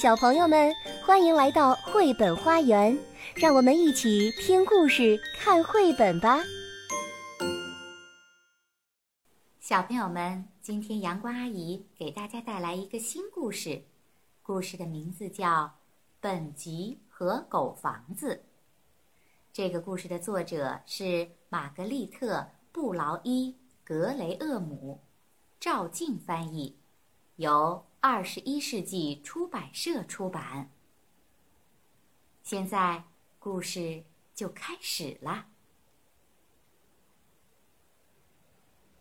小朋友们，欢迎来到绘本花园，让我们一起听故事、看绘本吧。小朋友们，今天阳光阿姨给大家带来一个新故事，故事的名字叫《本吉和狗房子》。这个故事的作者是玛格丽特·布劳伊·格雷厄姆，赵静翻译，由。二十一世纪出版社出版。现在故事就开始了。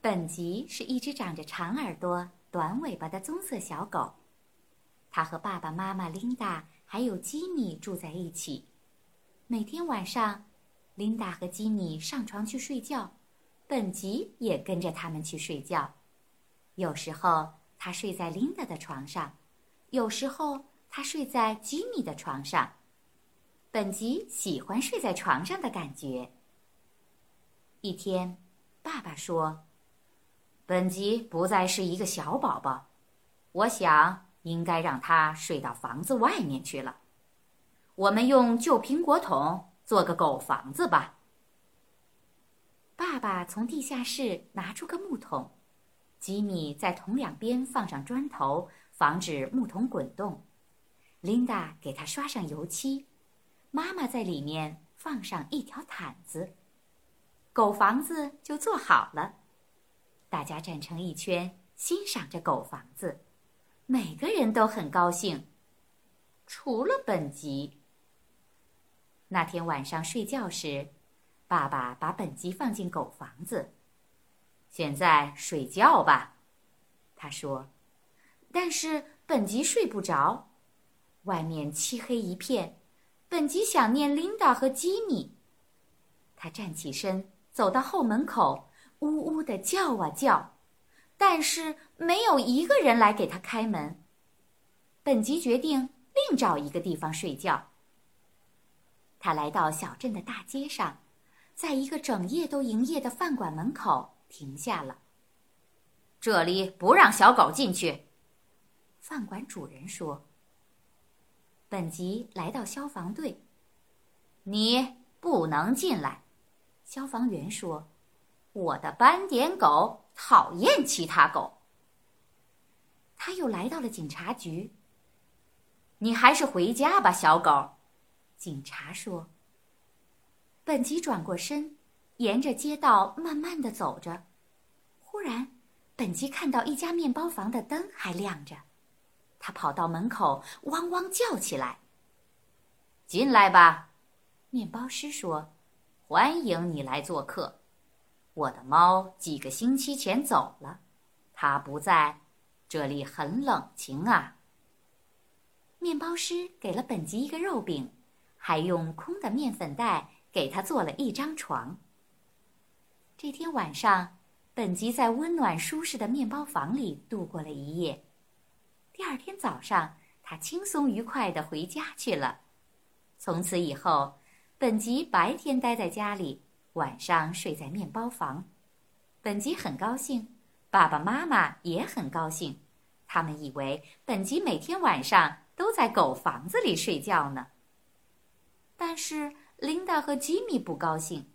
本吉是一只长着长耳朵、短尾巴的棕色小狗，它和爸爸妈妈琳达还有吉米住在一起。每天晚上，琳达和吉米上床去睡觉，本吉也跟着他们去睡觉。有时候。他睡在琳达的床上，有时候他睡在吉米的床上。本吉喜欢睡在床上的感觉。一天，爸爸说：“本吉不再是一个小宝宝，我想应该让他睡到房子外面去了。我们用旧苹果桶做个狗房子吧。”爸爸从地下室拿出个木桶。吉米在桶两边放上砖头，防止木桶滚动。琳达给他刷上油漆，妈妈在里面放上一条毯子，狗房子就做好了。大家站成一圈，欣赏着狗房子，每个人都很高兴，除了本吉。那天晚上睡觉时，爸爸把本吉放进狗房子。现在睡觉吧，他说。但是本吉睡不着，外面漆黑一片。本吉想念琳达和吉米。他站起身，走到后门口，呜呜的叫啊叫，但是没有一个人来给他开门。本吉决定另找一个地方睡觉。他来到小镇的大街上，在一个整夜都营业的饭馆门口。停下了。这里不让小狗进去，饭馆主人说。本吉来到消防队，你不能进来。消防员说：“我的斑点狗讨厌其他狗。”他又来到了警察局。你还是回家吧，小狗。警察说。本吉转过身。沿着街道慢慢的走着，忽然，本吉看到一家面包房的灯还亮着，他跑到门口，汪汪叫起来：“进来吧！”面包师说：“欢迎你来做客。我的猫几个星期前走了，它不在，这里很冷清啊。”面包师给了本吉一个肉饼，还用空的面粉袋给他做了一张床。这天晚上，本吉在温暖舒适的面包房里度过了一夜。第二天早上，他轻松愉快地回家去了。从此以后，本吉白天待在家里，晚上睡在面包房。本吉很高兴，爸爸妈妈也很高兴。他们以为本吉每天晚上都在狗房子里睡觉呢。但是琳达和吉米不高兴。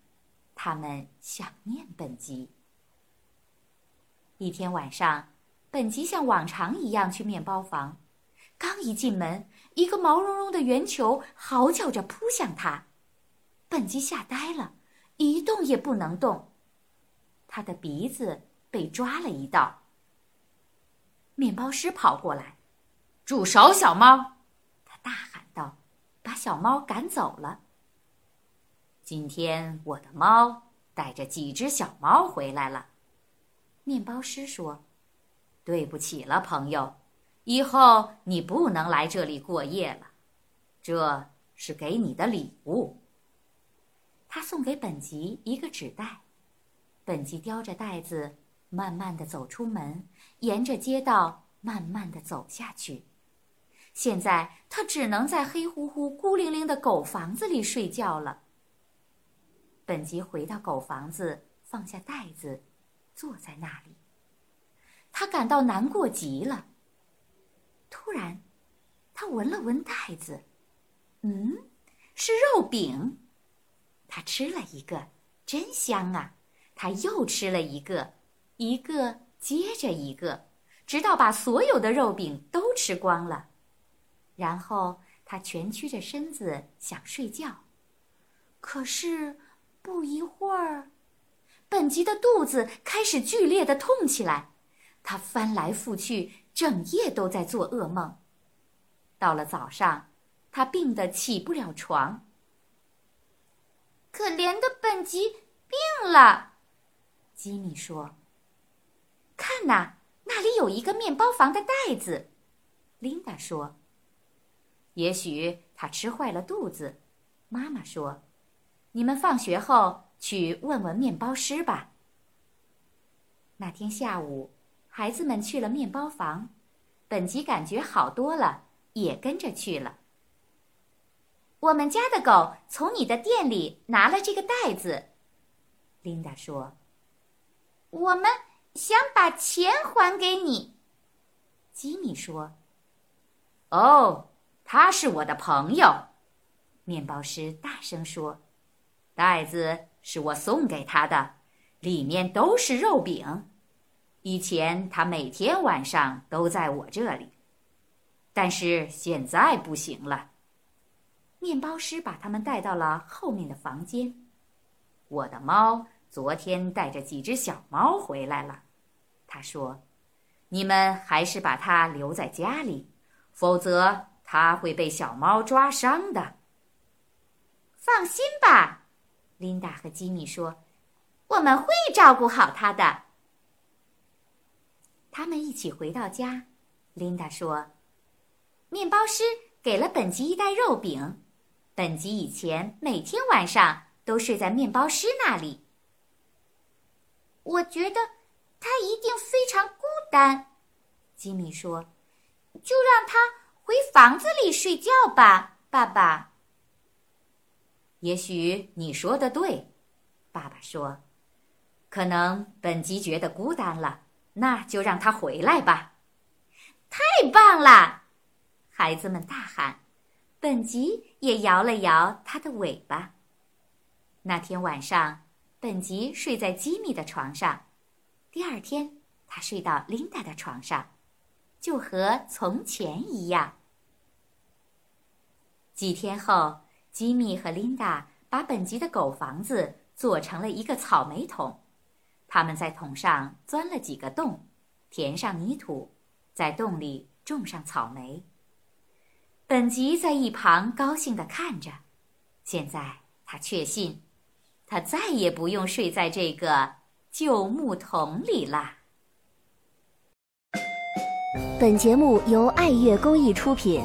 他们想念本吉。一天晚上，本吉像往常一样去面包房，刚一进门，一个毛茸茸的圆球嚎叫着扑向他，本吉吓呆了，一动也不能动，他的鼻子被抓了一道。面包师跑过来：“住手，小猫！”他大喊道，把小猫赶走了。今天我的猫带着几只小猫回来了，面包师说：“对不起了，朋友，以后你不能来这里过夜了。这是给你的礼物。”他送给本吉一个纸袋，本吉叼着袋子，慢慢的走出门，沿着街道慢慢的走下去。现在他只能在黑乎乎、孤零零的狗房子里睡觉了。本吉回到狗房子，放下袋子，坐在那里。他感到难过极了。突然，他闻了闻袋子，嗯，是肉饼。他吃了一个，真香啊！他又吃了一个，一个接着一个，直到把所有的肉饼都吃光了。然后他蜷曲着身子想睡觉，可是不一会儿，本吉的肚子开始剧烈的痛起来，他翻来覆去，整夜都在做噩梦。到了早上，他病得起不了床。可怜的本吉病了，吉米说：“看呐，那里有一个面包房的袋子。”琳达说：“也许他吃坏了肚子。”妈妈说：“你们放学后去问问面包师吧。”那天下午，孩子们去了面包房，本吉感觉好多了。也跟着去了。我们家的狗从你的店里拿了这个袋子，琳达说：“我们想把钱还给你。”吉米说：“哦，他是我的朋友。”面包师大声说：“袋子是我送给他的，里面都是肉饼。以前他每天晚上都在我这里。”但是现在不行了。面包师把他们带到了后面的房间。我的猫昨天带着几只小猫回来了，他说：“你们还是把它留在家里，否则它会被小猫抓伤的。”放心吧，琳达和吉米说：“我们会照顾好他的。”他们一起回到家，琳达说。面包师给了本吉一袋肉饼，本吉以前每天晚上都睡在面包师那里。我觉得他一定非常孤单，吉米说：“就让他回房子里睡觉吧，爸爸。”也许你说的对，爸爸说：“可能本吉觉得孤单了，那就让他回来吧。”太棒了！孩子们大喊，本吉也摇了摇他的尾巴。那天晚上，本吉睡在吉米的床上，第二天他睡到琳达的床上，就和从前一样。几天后，吉米和琳达把本吉的狗房子做成了一个草莓桶，他们在桶上钻了几个洞，填上泥土，在洞里种上草莓。本吉在一旁高兴地看着，现在他确信，他再也不用睡在这个旧木桶里啦。本节目由爱乐公益出品。